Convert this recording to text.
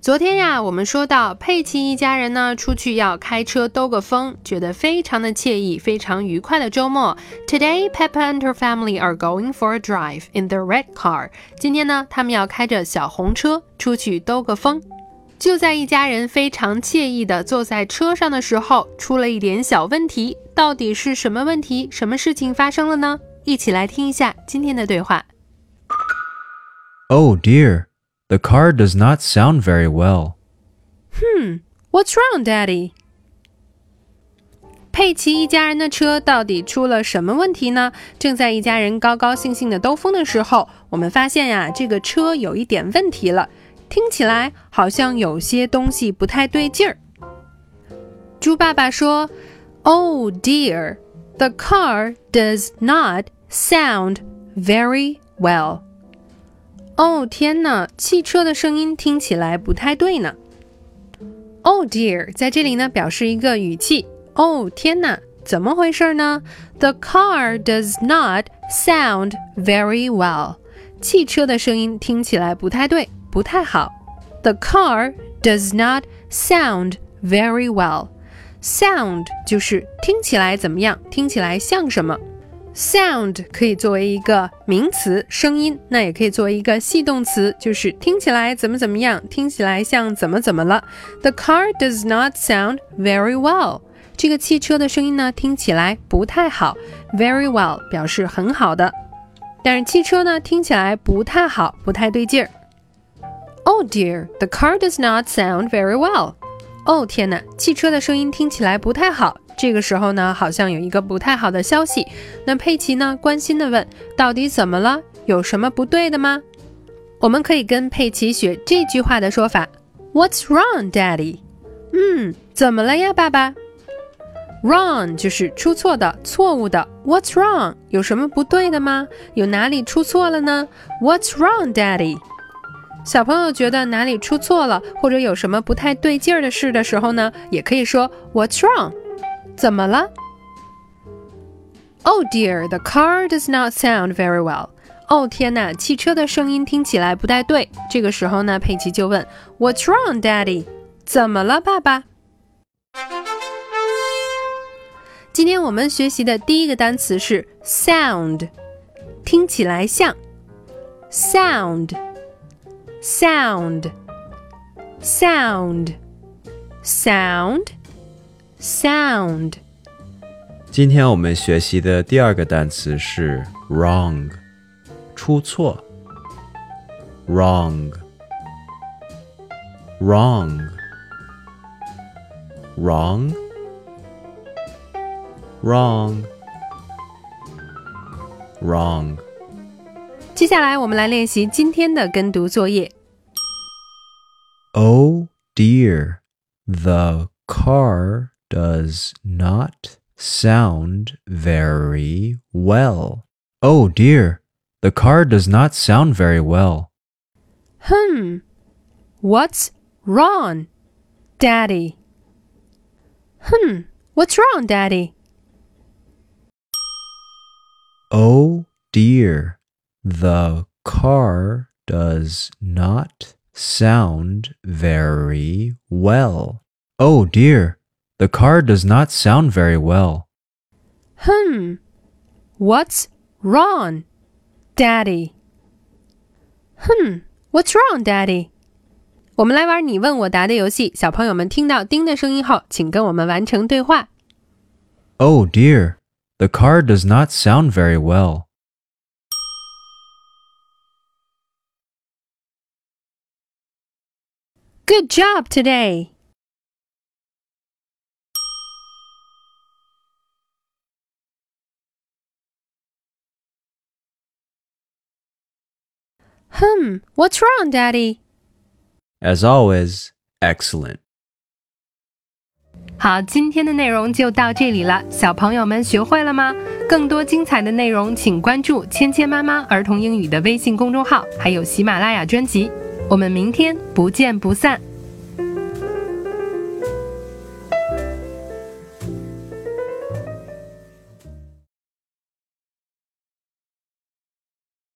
昨天呀，我们说到佩奇一家人呢出去要开车兜个风，觉得非常的惬意，非常愉快的周末。Today, Peppa and her family are going for a drive in the red car。今天呢，他们要开着小红车出去兜个风。就在一家人非常惬意的坐在车上的时候，出了一点小问题。到底是什么问题？什么事情发生了呢？一起来听一下今天的对话。Oh dear, the car does not sound very well. What's wrong, Daddy？佩奇一家人的车到底出了什么问题呢？正在一家人高高兴兴的兜风的时候，我们发现呀，这个车有一点问题了，听起来好像有些东西不太对劲儿。猪爸爸说：“Oh dear, the car does not sound very well。” 哦天呐，汽车的声音听起来不太对呢。Oh dear，在这里呢表示一个语气。哦天哪，怎么回事呢？The car does not sound very well。汽车的声音听起来不太对，不太好。The car does not sound very well。Sound 就是听起来怎么样，听起来像什么。Sound 可以作为一个名词，声音，那也可以作为一个系动词，就是听起来怎么怎么样，听起来像怎么怎么了。The car does not sound very well。这个汽车的声音呢，听起来不太好。Very well 表示很好的，但是汽车呢，听起来不太好，不太对劲儿。Oh dear, the car does not sound very well. 哦天哪，汽车的声音听起来不太好。这个时候呢，好像有一个不太好的消息。那佩奇呢，关心的问：“到底怎么了？有什么不对的吗？”我们可以跟佩奇学这句话的说法：“What's wrong, Daddy？” 嗯，怎么了呀，爸爸？Wrong 就是出错的、错误的。What's wrong？有什么不对的吗？有哪里出错了呢？What's wrong, Daddy？小朋友觉得哪里出错了，或者有什么不太对劲儿的事的时候呢，也可以说 What's wrong？怎么了？Oh dear, the car does not sound very well. 哦天哪，汽车的声音听起来不太对。这个时候呢，佩奇就问：“What's wrong, Daddy？” 怎么了，爸爸？今天我们学习的第一个单词是 sound，听起来像 "sound"。sound，sound，sound，sound，sound。今天我们学习的第二个单词是 wrong，出错。wrong，wrong，wrong。Wrong. Wrong. 接下来我们来练习今天的跟读作业。 Oh dear, the car does not sound very well. Oh dear, the car does not sound very well. Hmm, what's wrong, Daddy? Hmm, what's wrong, Daddy? Oh dear, the car does not sound very well. Oh dear, the car does not sound very well. Hmm, what's wrong, Daddy? Hmm, what's wrong, Daddy? 我们来玩你问我答的游戏。小朋友们听到“叮”的声音后，请跟我们完成对话。 Oh dear, the car does not sound very well. Good job today. Hmm, what's wrong, Daddy? As always, excellent. 好，今天的内容就到这里了，小朋友们学会了吗？更多精彩的内容，请关注“芊芊妈妈儿童英语”的微信公众号，还有喜马拉雅专辑。 我们明天不见不散。